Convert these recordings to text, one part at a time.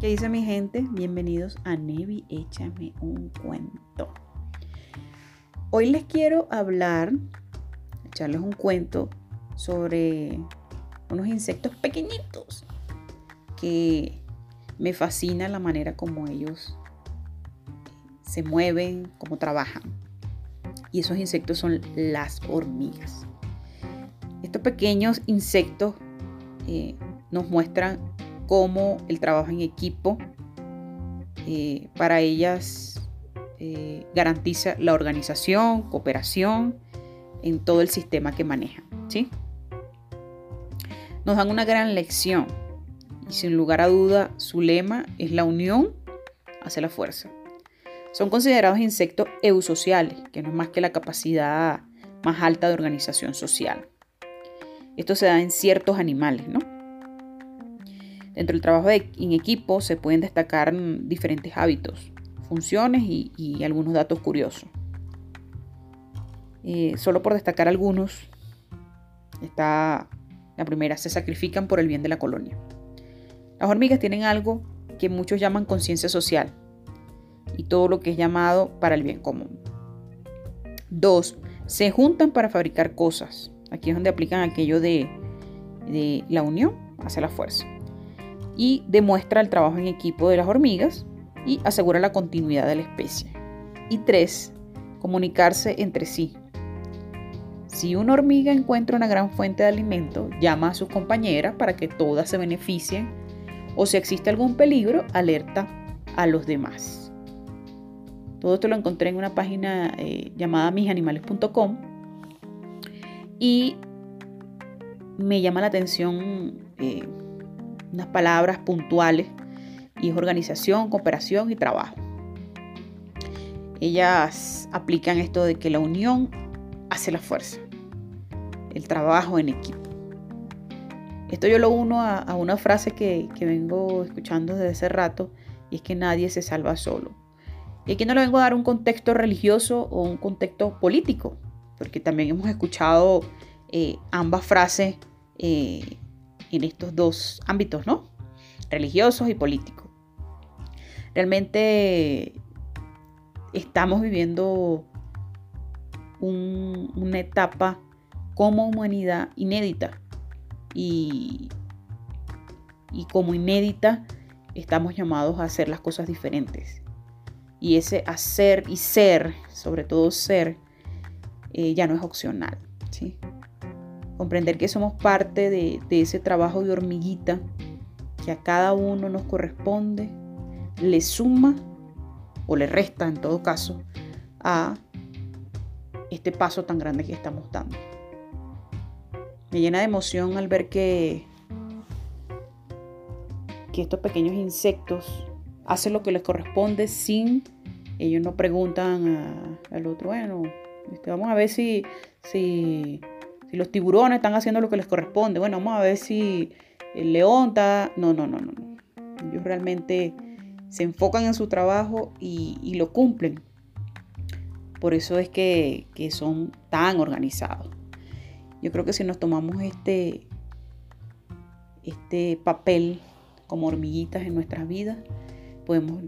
¿Qué dice mi gente? Bienvenidos a Nevi, échame un cuento. Hoy les quiero hablar, echarles un cuento sobre unos insectos pequeñitos que me fascina la manera como ellos se mueven, cómo trabajan. Y esos insectos son las hormigas. Estos pequeños insectos eh, nos muestran cómo el trabajo en equipo eh, para ellas eh, garantiza la organización, cooperación en todo el sistema que manejan. ¿sí? Nos dan una gran lección y sin lugar a duda su lema es la unión hace la fuerza. Son considerados insectos eusociales, que no es más que la capacidad más alta de organización social. Esto se da en ciertos animales, ¿no? Dentro del trabajo en equipo se pueden destacar diferentes hábitos, funciones y, algunos datos curiosos. Eh, solo por destacar algunos, está la primera, se sacrifican por el bien de la colonia. Las hormigas tienen algo que muchos llaman conciencia social y todo lo que es llamado para el bien común. Dos, se juntan para fabricar cosas. Aquí es donde aplican aquello de, de la unión hacia la fuerza y demuestra el trabajo en equipo de las hormigas y asegura la continuidad de la especie. Y tres, comunicarse entre sí. Si una hormiga encuentra una gran fuente de alimento, llama a sus compañeras para que todas se beneficien o si existe algún peligro, alerta a los demás. Todo esto lo encontré en una página eh, llamada misanimales.com y me llama la atención eh, unas palabras puntuales y es organización, cooperación y trabajo. Ellas aplican esto de que la unión hace la fuerza, el trabajo en equipo. Esto yo lo uno a, una frase que, vengo escuchando desde hace rato y es que nadie se salva solo. Y aquí no le vengo a dar un contexto religioso o un contexto político, porque también hemos escuchado eh, ambas frases eh, en estos dos ámbitos, ¿no? Religiosos y políticos. Realmente estamos viviendo una etapa como humanidad inédita y, y como inédita estamos llamados a hacer las cosas diferentes. Y ese hacer y ser, sobre todo ser, eh, ya no es opcional. ¿sí? Comprender que somos parte de, ese trabajo de hormiguita que a cada uno nos corresponde, le suma o le resta en todo caso a este paso tan grande que estamos dando. Me llena de emoción al ver que, que estos pequeños insectos hacen lo que les corresponde sin, ellos no preguntan al otro, bueno, este, vamos a ver si, si si los tiburones están haciendo lo que les corresponde, bueno, vamos a ver si el león está... No, no, no, no. Ellos realmente se enfocan en su trabajo y, lo cumplen. Por eso es que, que, son tan organizados. Yo creo que si nos tomamos este, este papel como hormiguitas en nuestras vidas, podemos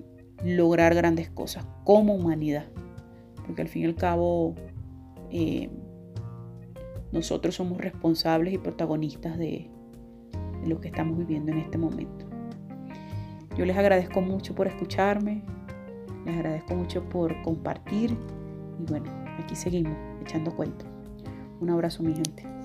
lograr grandes cosas como humanidad. Porque al fin y al cabo, eh, nosotros somos responsables y protagonistas de, lo que estamos viviendo en este momento. Yo les agradezco mucho por escucharme, les agradezco mucho por compartir y bueno, aquí seguimos echando cuentos. Un abrazo mi gente.